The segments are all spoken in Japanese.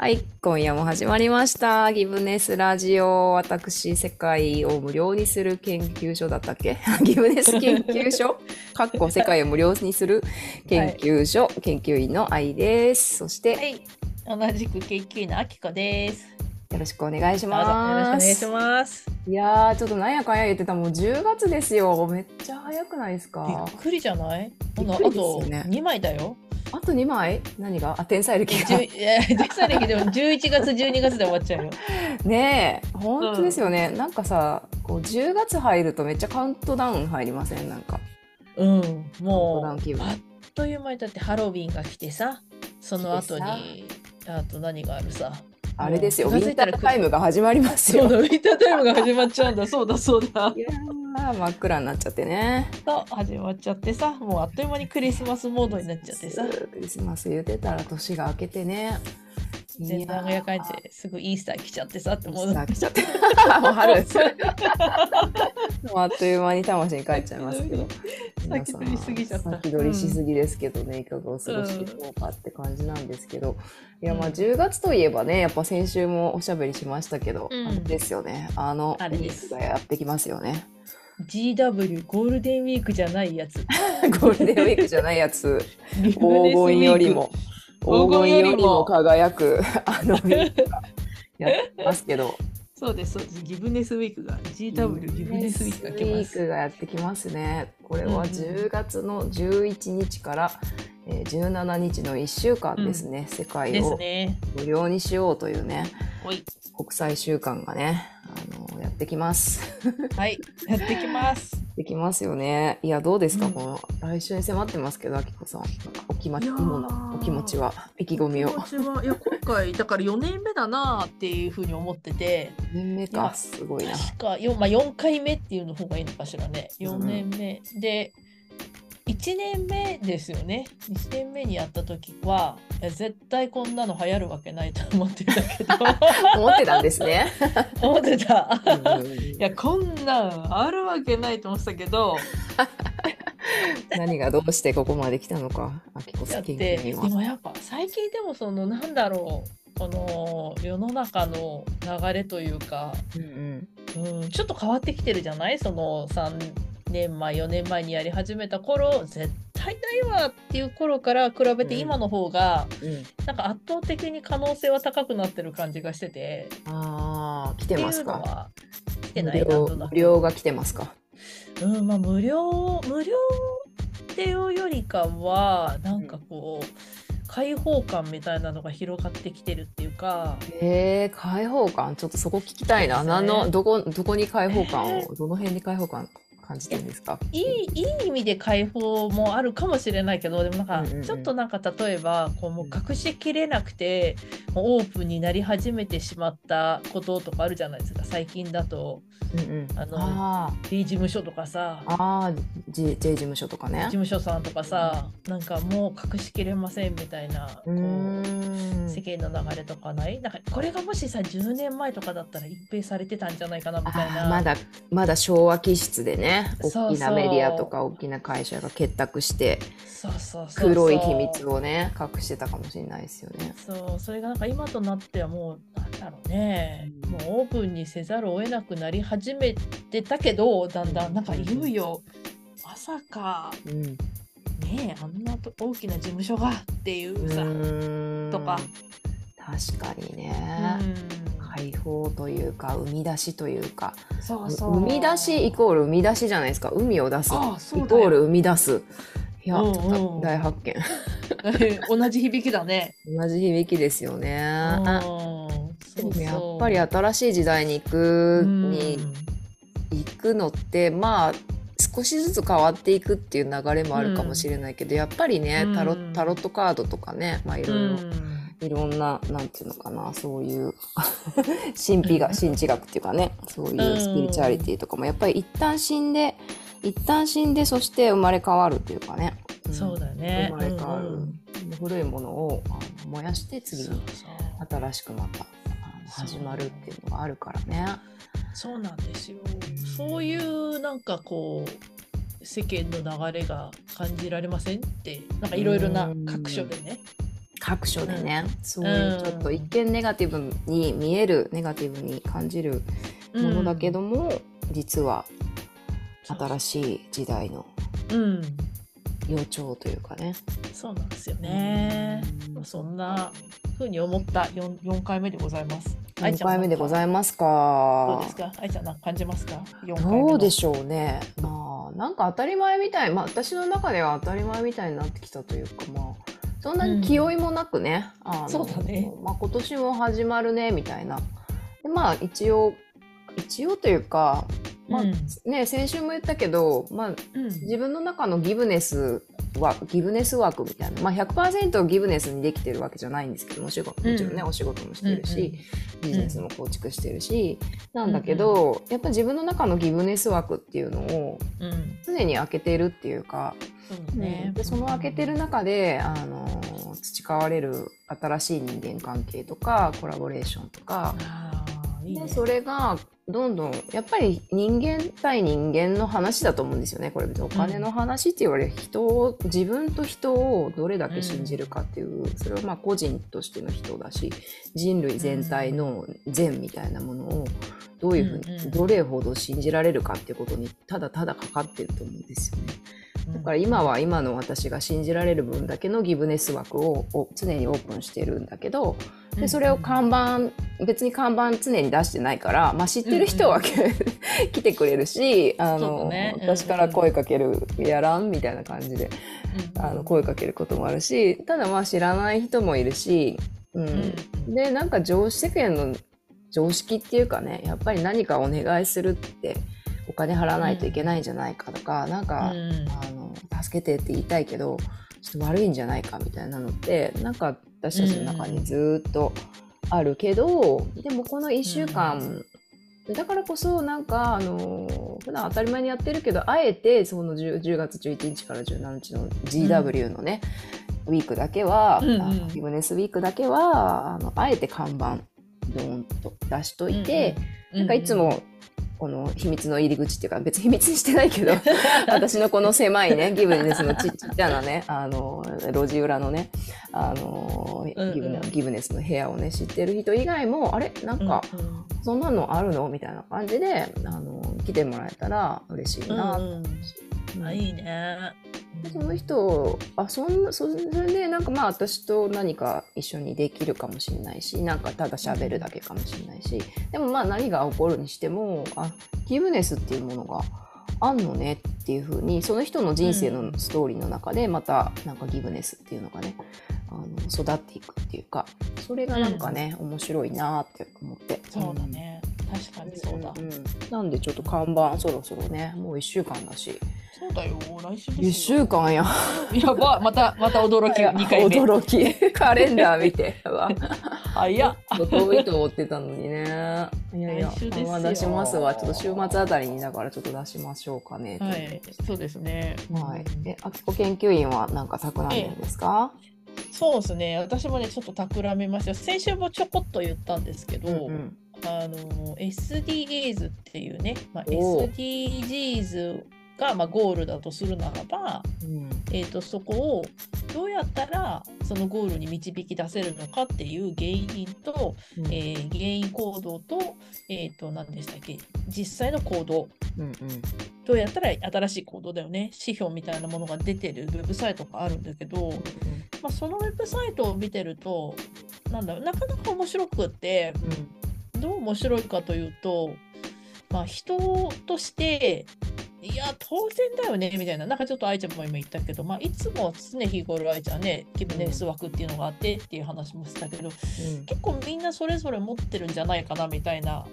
はい、今夜も始まりました。ギブネスラジオ。私、世界を無料にする研究所だったっけ？ギブネス研究所？かっこ世界を無料にする研究所、研究員の愛です。そして、はい、同じく研究員のあきこです。よろしくお願いしどうぞよろしくおます。願いします。いやー、ちょっとなんやかんや言ってたもう10月ですよ。めっちゃ早くないですびかっくりじゃない？あとね2枚だよ。あと2枚？何が？あ、天才歴が。いやデサ歴でも11月12月で終わっちゃうよ。ねえ、本当ですよね。なんかさ、こう10月入るとめっちゃカウントダウン入りません？なんか。うん、もうあっという間にだってハロウィンが来てさ、その後にあと何があるさ。あれですよ、ウィンタータイムが始まりますよ。そうだ、ウィンタータイムが始まっちゃうんだ。そうだそうだい。やー、真っ暗になっちゃってね。そう始まっちゃってさ、もうあっという間にクリスマスモードになっちゃってさ。クリスマス言ってたら年が明けてね。全然がやかんてすぐイースター来ちゃってさって思う。さあ来ちゃって。もう春。もうあっという間に魂に帰っちゃいますけど。先取りすぎちゃった先取りしすぎですけどね、いかがお過ごしでしょうかって感じなんですけど。いや、まあうん10月といえばね、やっぱ先週もおしゃべりしましたけど、うんあれですよね。あの、あれがやってきますよね。GW ゴールデンウィークじゃないやつ。ゴールデンウィークじゃないやつ。黄黄金よりも。黄金よりも輝くあのウィークがやってますけど。そうですそうです。ギブネスウィークが GW ギブネスウィークが来ます。ウィークがやってきますね。これはうんうん。10月の11日から、えー17日の1週間ですね、世界ですをね。無料にしようというね。ほい。国際週間がねってきます。はいやってきます。できますよね。いやどうですか、うんこの来週に迫ってますけどあきこさん。お気まいやー。今のお気持ちは？意気込みを。気持ちは？いや今回だから4年目だなっていうふうに思ってて。年目か。すごいな。確か 4,、まあ、4回目っていうの方がいいのかしらね。4年目、で1年目ですよね1年目にやった時は絶対こんなの流行るわけないと思ってたけど 思ってたんですね。思ってた。うんいやこんなんあるわけないと思ってたけど何がどうしてここまで来たのか、あきこさん研だって究員は。でもやっぱ最近でもそのなんだろうこの世の中の流れというか、うんうん、ちょっと変わってきてるじゃない？その3年前4年前にやり始めた頃絶対ないわっていう頃から比べてうん。今の方が、うん。うん、なんか圧倒的に可能性は高くなってる感じがしてて。ああ、来ってますか？来てない無料が来てますか？うんまあ無料無料っていうよりかはなんかこう、開放感みたいなのが広がってきてるっていうか。へえ、開放感、ちょっとそこ聞きたいな。ね。何の、どこ、どこに開放感えを、どの辺に開放感？感じてるんですか？いいいい意味で開放もあるかもしれないけどでもなんかうんうんうんちょっとなんか例えばこうもう隠しきれなくてもうオープンになり始めてしまったこととかあるじゃないですか最近だとうんうん。あのあ B 事務所とかさあ、J, J 事務所とかね事。務所さんとかさなんかもう隠しきれませんみたいなこう。世間の流れとかない？なんかこれがもしさ10年前とかだったら一平されてたんじゃないかなみたいなまだまだ昭和気質でねそう大きなメディアとか大きな会社が結託して黒い秘密をね隠してたかもしれないですよね。そうそれがなんか今となってはもうなんだろうね、うん。もうオープンにせざるを得なくなり始めてたけどだんだんなんかいよいよ。まさかうん、ねえあんなと大きな事務所がっていうさ、とか。確かにうね、ん解放というか生み出しというか。そうそう。生み出しイコール生み出しじゃないですか。海を出す。イコール生み出す。いや、うんうん。大発見。同じ響きだね。同じ響きですよね。うん。でもやっぱり新しい時代に行くに行くのってまあ少しずつ変わっていくっていう流れもあるかもしれないけど、やっぱりねタロうんタロットカードとかね、まあ、いろいろ、うんいろんななんていうのかなそういう 神秘が神智学っていうかねそういうスピリチュアリティとかもやっぱり一旦死んで一旦死んでそして生まれ変わるっていうかね、ん。そうだね。生まれ変わる、うんうん。古いものをあの燃やして次に新しくまた始まるっていうのがあるからね。そうなんですよ。そういうなんかこう世間の流れが感じられませんってなんかいろいろな各所でね。各所でね、そういうちょっと一見ネガティブに見えるネガティブに感じるものだけども、実は新しい時代のうん、予兆というかね。そうなんですよね。まあそんな風に思った 4, 4回目でございます。4回目でごいざいますどうかです。か？愛ちゃんなんか感じますか ?4 回目の。どうでしょうね。まあ、なんか当たり前みたい、まあ私の中では当たり前みたいになってきたというか、まあ、そんなに気負いもなくね、あのそうだね。まあ今年も始まるね、みたいな。でまあ一応、一応というか、まあうん。ね、先週も言ったけど、まあうん。自分の中のギブネスはギブネスワークみたいな、まあ、100%ギブネスにできてるわけじゃないんですけども仕事もちろんね、うん。お仕事もしてるし、ビジネスも構築してるし、んなんだけど、やっぱ自分の中のギブネス枠っていうのをうん。うん常に開けてるっていうか、そうだね。でその開けてる中で、あの培われる新しい人間関係とかコラボレーションとか、いいねで。それがどんどんやっぱり人間対人間の話だと思うんですよねこれ別にお金の話って言われる人を自分と人をどれだけ信じるかっていう、それはまあ個人としての人だし人類全体の善みたいなものをどういうふうに、うんうんどれほど信じられるかっていうことにただただかかってると思うんですよね。だから今は今の私が信じられる分だけのギブネス枠をを常にオープンしてるんだけどでそれを看板別に看板常に出してないから、まあ、知ってる人は、来てくれるしあの、ね。うん私から声かけるやらんみたいな感じでうんあの声かけることもあるしただまあ知らない人もいるし、うん。うんでなんか常識世間の常識っていうかねやっぱり何かお願いするってお金払わないといけないんじゃないかとか、なんか、うん。あの助けてって言いたいけどちょっと悪いんじゃないかみたいなのってなんか私たちの中にずっとあるけど、でもこの1週間、だからこそなんかあの普段当たり前にやってるけどあえてその 10, 10月11日から17日の GW のね、ウィークだけは、うんうん。あのギブネスウィークだけはあのあえて看板ドーンと出しといて、なんかいつもこの秘密の入り口っていうか別に秘密にしてないけど 私のこの狭いねギブネスのちちっちゃなねあの路地裏のねあのギブネギブネスの部屋をね知ってる人以外もあれ？なんかそんなのあるの？みたいな感じであの来てもらえたら嬉しいな、うん。うん。あいいね。でその人あそんなそそれでなんかまあ私と何か一緒にできるかもしれないしなんかただ喋るだけかもしれないしでもまあ何が起こるにしてもあギブネスっていうものがあんのねっていうふうにその人の人生のストーリーの中でまたなんかギブネスっていうのがねあの育っていくっていうかそれがなんかね、面白いなって思ってそうだね。確かにそうだ。んんなんでちょっと看板そろそろねもう1週間だしそうだよ。来週1ですよ。週間ややばまたまた驚き2回目。驚きカレンダー見てわ早っ。遠いと思ってたのにねいやいやまあ出しますわちょっと週末あたりにだからちょっと出しましょうかねはい。そうですね。はいえあきこ研究員はなんか企んでるんですか、そうですね。私もねちょっと企めました。先週もちょこっと言ったんですけど、うんうんあの SDGs っていうね、まあ、SDGs がまあゴールだとするならば、うん。えー、とそこをどうやったらそのゴールに導き出せるのかっていう原因と、うん。えー原因行動と,、えー、と何でしたっけ実際の行動。うんうん。どうやったら新しい行動だよね指標みたいなものが出てるウェブサイトがあるんだけど、まあ、そのウェブサイトを見てるとなんだろうなかなか面白くってどう面白いかというと、まあ、人としていや当然だよねみたいな。なんかちょっと愛ちゃんも今言ったけど、まあ、いつも常日頃愛ちゃんねギブネス枠っていうのがあってっていう話もしたけど結構みんなそれぞれ持ってるんじゃないかなみたいな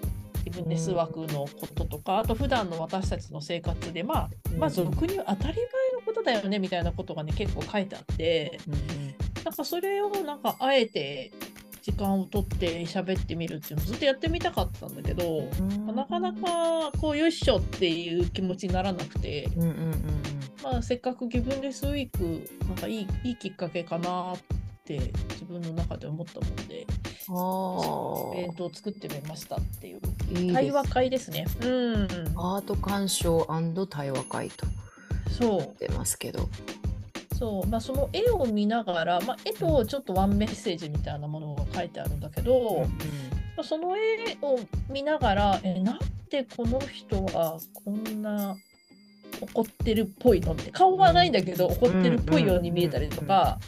ギブネス枠のこととか、あと普段の私たちの生活でまあまあ俗に当たり前のことだよねみたいなことがね結構書いてあってなんかそれをなんかあえて時間を取って喋ってみるっていうのをずっとやってみたかったんだけど、うん。なかなかこうよいしょっていう気持ちにならなくて、うんうんうんまあ、せっかくギブネスウィークなんかいいいいきっかけかなって自分の中で思ったもんであイベントを作ってみましたっていう対話会ですね。うん、アート鑑賞対話会と。そう。出ますけどそうまあ、その絵を見ながら、まあ、絵とちょっとワンメッセージみたいなものが書いてあるんだけど、まあ、その絵を見ながらえなんでこの人はこんな怒ってるっぽいの？って顔はないんだけど怒ってるっぽいように見えたりとか、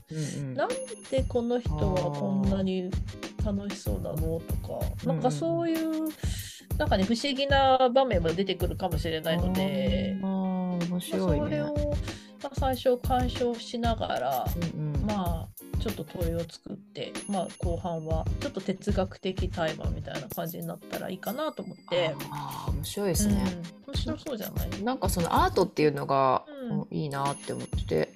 なんでこの人はこんなに楽しそうなのとかなんかそういうなんかね不思議な場面も出てくるかもしれないので。面白い、ね、それを、まあ、最初鑑賞しながら、うんうん、まあちょっと問いを作って、まあ、後半はちょっと哲学的対話みたいな感じになったらいいかなと思って。あ面白いですね、うん、面白そうじゃない？なんかそのアートっていうのが、うん、いいなって思ってて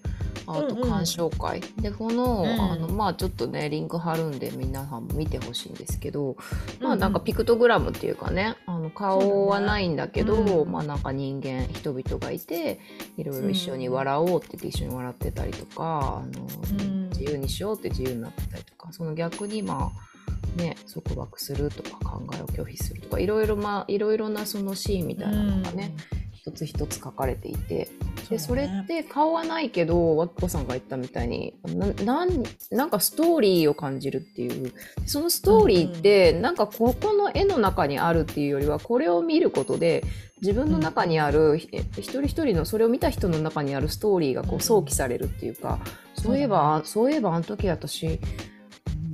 アート鑑賞会、うんうん、でこの,、あのまあちょっとねリンク貼るんで皆さんも見てほしいんですけど、まあなんかピクトグラムっていうかねあの顔はないんだけど、ね。うん、まあなんか人間人々がいていろいろ一緒に笑おうって言って一緒に笑ってたりとか、あの自由にしようって自由になってたりとかその逆にまあね、束縛するとか考えを拒否するとかいろいろまあいろいろなそのシーンみたいなのがね、うん一つ一つ書かれていてでそれって顔はないけどわっこさんが言ったみたいにななんかストーリーを感じるっていう。そのストーリーってなんかここの絵の中にあるっていうよりはこれを見ることで自分の中にある、一人一人のそれを見た人の中にあるストーリーがこう想起されるっていうか、そういえばそういえばあの時私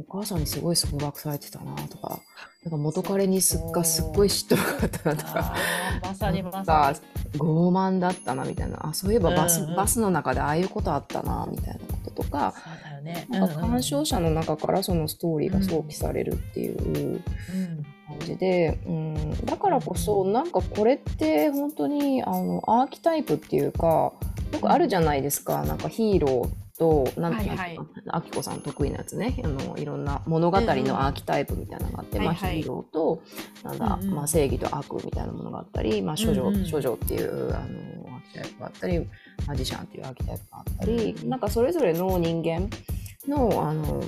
お母さんにすごい束縛されてたなとかなんか元彼にすっがすっごい嫉妬があったなとかまさにまさに傲慢だったなみたいな。あそういえばバスうんうん、バスの中でああいうことあったなみたいなこととかそうだよ、ね、なんか鑑賞者の中からそのストーリーが想起されるっていう感じで、うん、うん、だからこそなんかこれって本当にあのアーキタイプっていうかよくあるじゃないですか、なんかヒーローと、なんていうか、あきこさん得意なやつね、あのいろんな物語のアーキタイプみたいなのがあって、うんうん、まあ、ヒーローと、なんだ、うんうん、まあ、正義と悪みたいなものがあったり、まあ、処女、うんうん、処女っていうあのアーキタイプがあったり、マジシャンっていうアーキタイプがあったり、うん、なんかそれぞれの人間の、あの、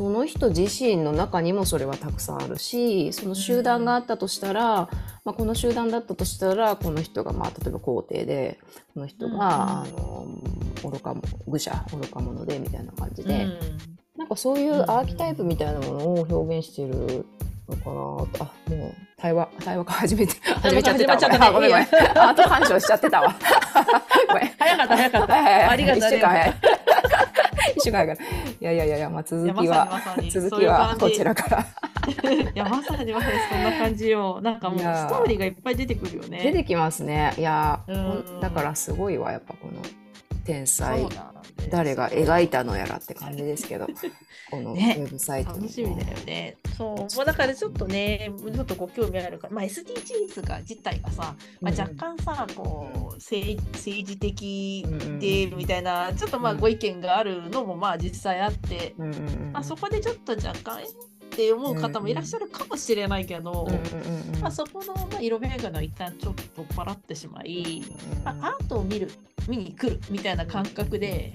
その人自身の中にもそれはたくさんあるしその集団があったとしたら、まあ、この集団だったとしたらこの人が、まあ、例えば皇帝でこの人が、うん、あの愚かも愚者愚か者でみたいな感じで、うん、なんかそういうアーキタイプみたいなものを表現してるのかなあもう対話対話始めて始めちゃってたわ、ごめんごめんアート鑑賞しちゃってたわごめん早かった早かったありがとう一週間から。いやいやいや、まあ、続きは、続きはこちらから。いや、まさにまさにそんな感じよ。なんかもうストーリーがいっぱい出てくるよね。出てきますね。いや、だからすごいわ、やっぱこの天才。誰が描いたのやらって感じですけど、このウェブサイト、楽しみだよね。そう、もうだからちょっとね、ちょっとご興味あるから、まあ、SDGs が自体がさ、まあ、若干さ、こう政政治的でみたいな、ちょっとまあご意見があるのもまあ実際あって、まあ、そこでちょっと若干って思う方もいらっしゃるかもしれないけど、まあ、そこの、まあ、色眼鏡を一旦ちょっと取っ払ってしまい、まあ、アートを見る見に来るみたいな感覚で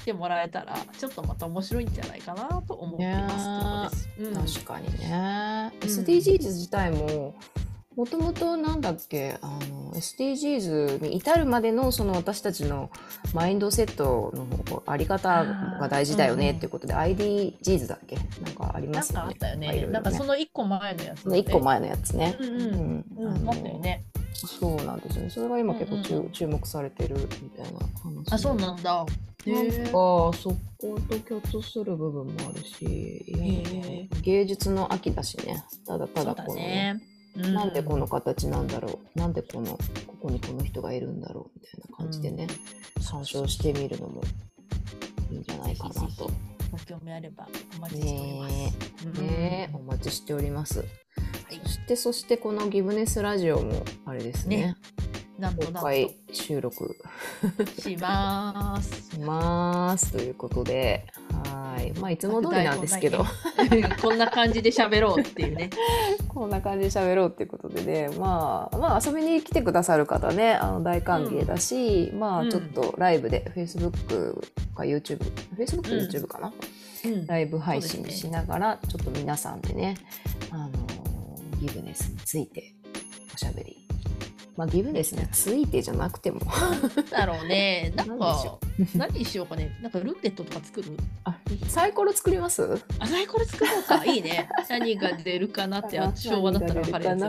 来てもらえたらちょっとまた面白いんじゃないかなと思ってます。うん、確かにね、SDGs 自体ももともとなんだっけあの SDGs に至るまでのその私たちのマインドセットのあり方が大事だよねっていうことで、うん、IDGs だっけ？なんかありますよね。なんかあったよね。ねなんかその一個前のやつ、ね。一個前のやつね。うんうん。うん、あったよね。そうなんですね。それが今結構注注目されてるみたいな話。あ、そうなんだ。なんかそこと共通する部分もあるし、芸術の秋だしね。ただただこの、ね、なんでこの形なんだろうなんでこのここにこの人がいるんだろうみたいな感じでね、うん、参照してみるのもいいんじゃないかなと。ご興味あればお待ちしております。ねね、お待ちしております。はい、そしてそしてこのギブネスラジオもあれですね。ねなんとなんと収録。します。します。ということで、はい、まあいつも通りなんですけど、こんな感じで喋ろうっていうね。こんな感じで喋ろうっていうことでね、まあまあ遊びに来てくださる方ね、あの大歓迎だし、うん、まあちょっとライブで、うん、Facebook か YouTube、Facebook と YouTube かな、うん、ライブ配信しながら、ね、ちょっと皆さんでね、あのギブネスについておしゃべりまあ、ギブネスについてじゃなくてもだろうね。なんか、何にしようかね。なんかルーレットとか作る？あサイコロ作ります？あ、サイコロ作ろうか。いいね。何が出るかなって、あ 昭和だったら分かるやつ。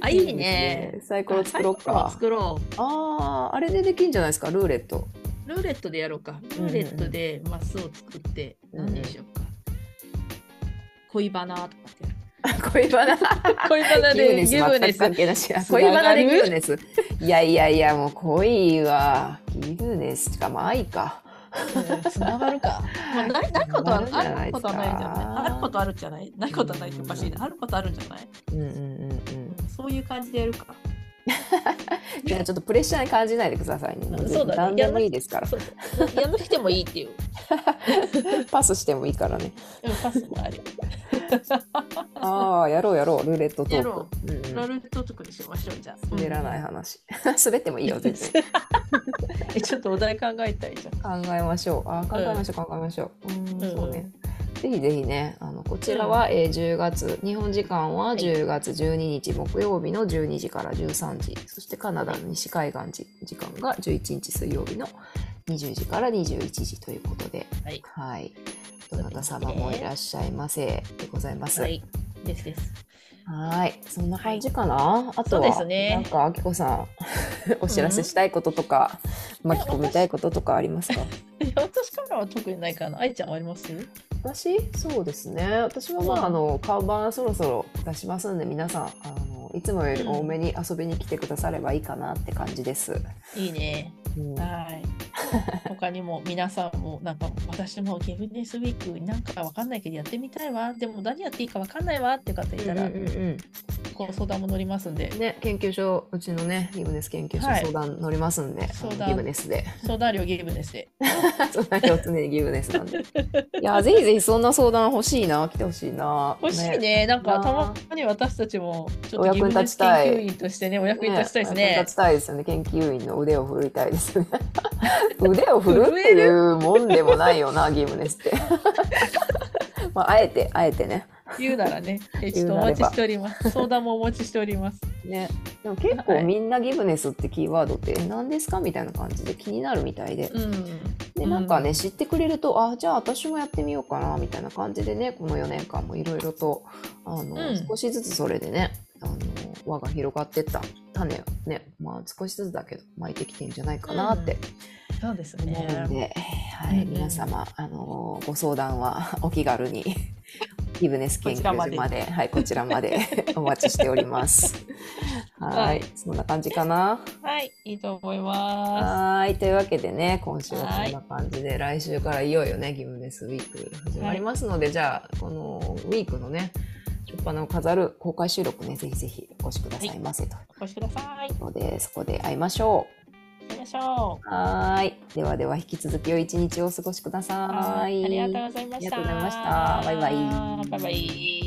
あ、いいね。サイコロ作ろうか。作ろああ、あれでできんじゃないですか、ルーレット。う。ルーレットでやろうか。ルーレットでマスを作って、何にしようか。恋バナとかってやる。恋バナ。恋バナでスギブネス。恋バナでギブネス。いやいやいや、もう恋はギブネスしかも愛か。つながるか。まあ、ないないことはあることはないんじゃないあることあるんじゃない？ないことはないっておかしいな。あることあるんじゃない？うんうんうんうん。そういう感じでやるか。じゃあちょっとプレッシャーに感じないでくださいね。もそうだね何でもいいですから。やんなくてもいいっていう。パスしてもいいからね。うんパスもある。ああ、やろうやろう、ルーレットトークやろ。うんうんラルート作りしましょうじゃあ。滑らない話。滑ってもいいよ、全然。えちょっとお題考えたいじゃん。考えましょう。あー考えましょう、考えましょう。うん、うんそうね。ぜひぜひね、あのこちらは、えー10月、日本時間は10月12日木曜日の12時から13時、そしてカナダの西海岸時時間が11日水曜日の20時から21時ということで、はい。はい。どなた様もいらっしゃいませでございます。はい。ですです。はい、そんな感じかな？あとそうでは、すねなんか、あきこさん、お知らせしたいこととか、巻き込みたいこととかありますか？いや私からは特にないかな。愛ちゃんはあります？私？そうですね。私はまあ、うんあの、看板そろそろ出しますんで、皆さん、あの、いつもより多めに遊びに来てくださればいいかなって感じです。いいね。うんはい。他にも皆さんもなんか私もギブネスウィークなんかわかんないけどやってみたいわ。でも何やっていいかわかんないわって方いたら、うんうんうんご相談も乗りますんで、ね、研究所、うちのね、ギブネス研究所はい相談乗りますんで、相談ギブネスで。相談料ギブネスで。相談料常にギブネスなんで。いや、ぜひぜひそんな相談欲しいな、来てほしいな。欲しいね。なんかなたまに私たちもちょお役にっとギブネス立ちたい研究員としてね、お役に立ちたいですね。立ちたいですよね。研究員の腕を振りたいですよね。腕を振るっていうもんでもないよな、ギブネスって。まあ、あえて、あえてね。言うならね、えちょっとお待ちしております。相談もお待ちしております。ね。でも結はい構みんなギブネスってキーワードって何ですかみたいな感じで気になるみたいで。うん。で、なんかね、知ってくれると、あ、じゃあ私もやってみようかな、みたいな感じでね、この4年間もいろいろと、あの、うん少しずつそれでね、あの、輪が広がってった種をね、まあ少しずつだけど、巻いてきてんじゃないかなってそうです思うんね。で、はい、皆様、あの、ご相談はお気軽に、ギブネス研究所まで、はい、こちらまで お待ちしております。ははいい、そんな感じかな？はい、いいと思いまはい。というわけでね、今週はこんな感じで、来週からいよいよね、ギブネスウィーク始まりますので、じゃあ、このウィークのね、初っ端を飾る公開収録ね、ぜひぜひお越しくださいませと。す。お越しください。ので、そこで会いましょ行きましょう。はーい。ではでは、引き続き良い一日をお過ごしくだう。さい。ありがとうございました。ありがとうございましたバイバイバイバイ。